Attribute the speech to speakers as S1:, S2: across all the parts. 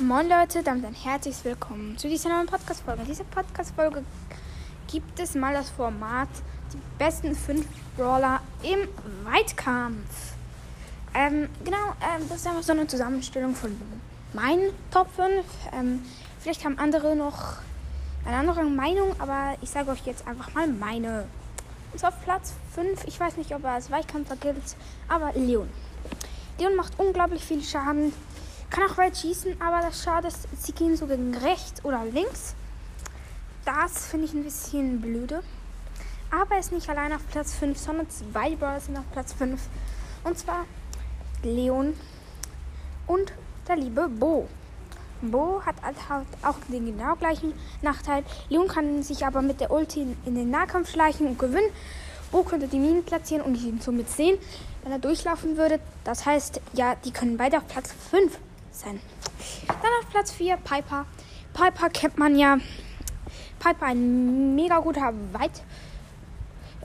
S1: Moin Leute, damit ein herzliches Willkommen zu dieser neuen Podcast-Folge. In dieser Podcast-Folge gibt es mal das Format die besten 5 Brawler im Weitkampf. Ähm, genau, ähm, das ist einfach so eine Zusammenstellung von meinen Top 5. Ähm, vielleicht haben andere noch eine andere Meinung, aber ich sage euch jetzt einfach mal meine. Und zwar auf Platz 5, ich weiß nicht, ob er als Weitkampfer gilt, aber Leon. Leon macht unglaublich viel Schaden kann auch weit schießen, aber das Schade ist, sie gehen so gegen rechts oder links. Das finde ich ein bisschen blöde. Aber er ist nicht allein auf Platz 5, sondern zwei Brawler sind auf Platz 5. Und zwar Leon und der liebe Bo. Bo hat halt auch den genau gleichen Nachteil. Leon kann sich aber mit der Ulti in den Nahkampf schleichen und gewinnen. Bo könnte die Minen platzieren und ihn somit sehen, wenn er durchlaufen würde. Das heißt, ja, die können beide auf Platz 5 sein. Dann auf Platz 4 Piper. Piper kennt man ja. Piper ein mega guter Weit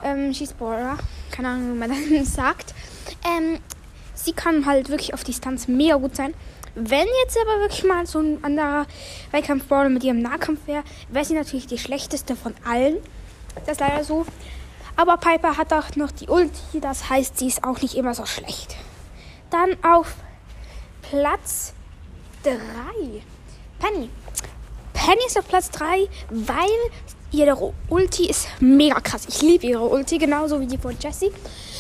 S1: ähm, Schießballer. Keine Ahnung, wie man das sagt. Ähm, sie kann halt wirklich auf Distanz mega gut sein. Wenn jetzt aber wirklich mal so ein anderer Weitkampfbrawler mit ihrem Nahkampf wäre, wäre sie natürlich die schlechteste von allen. Das ist leider so. Aber Piper hat auch noch die Ulti, das heißt, sie ist auch nicht immer so schlecht. Dann auf Platz 3. Penny. Penny ist auf Platz 3, weil ihre Ulti ist mega krass. Ich liebe ihre Ulti, genauso wie die von Jessie.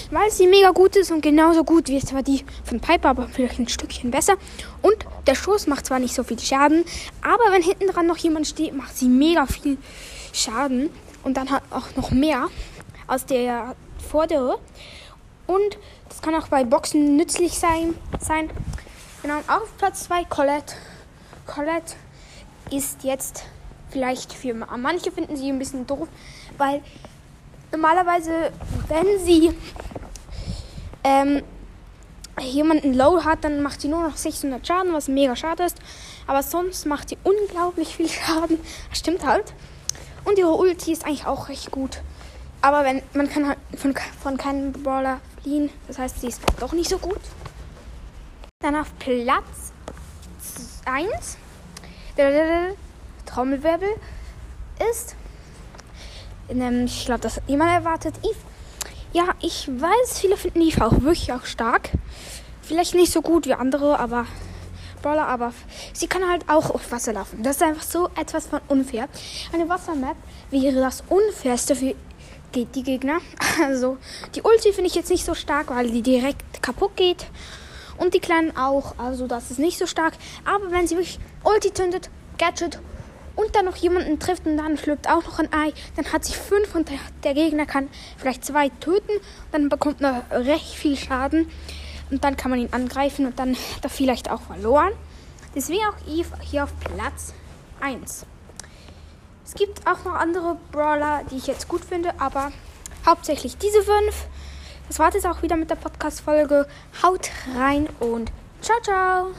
S1: Weil sie mega gut ist und genauso gut wie zwar die von Piper, aber vielleicht ein Stückchen besser. Und der Schuss macht zwar nicht so viel Schaden, aber wenn hinten dran noch jemand steht, macht sie mega viel Schaden. Und dann hat auch noch mehr aus der vordere. Und das kann auch bei Boxen nützlich sein. sein. Genau, auf Platz 2 Colette. Colette ist jetzt vielleicht für manche finden sie ein bisschen doof, weil normalerweise, wenn sie ähm, jemanden low hat, dann macht sie nur noch 600 Schaden, was mega schade ist. Aber sonst macht sie unglaublich viel Schaden. Das stimmt halt. Und ihre Ulti ist eigentlich auch recht gut. Aber wenn man kann halt von, von keinem Brawler fliehen, das heißt, sie ist doch nicht so gut. Dann auf Platz 1 der Trommelwirbel ist. Ich glaube, das hat niemand erwartet. Eve. Ja, ich weiß, viele finden Eve auch wirklich auch stark. Vielleicht nicht so gut wie andere, aber Brawler, aber sie kann halt auch auf Wasser laufen. Das ist einfach so etwas von unfair. Eine Wassermap wäre das unfairste für die Gegner. Also die Ulti finde ich jetzt nicht so stark, weil die direkt kaputt geht. Und die Kleinen auch. Also das ist nicht so stark. Aber wenn sie wirklich Ulti zündet, Gadget und dann noch jemanden trifft und dann schlüpft auch noch ein Ei, dann hat sie fünf und der, Gegner kann vielleicht zwei töten. Dann bekommt er recht viel Schaden. Und dann kann man ihn angreifen und dann hat er vielleicht auch verloren. Deswegen auch Eve hier auf Platz 1. Es gibt auch noch andere Brawler, die ich jetzt gut finde, aber hauptsächlich diese fünf. Das war es auch wieder mit der Podcast-Folge. Haut rein und ciao, ciao.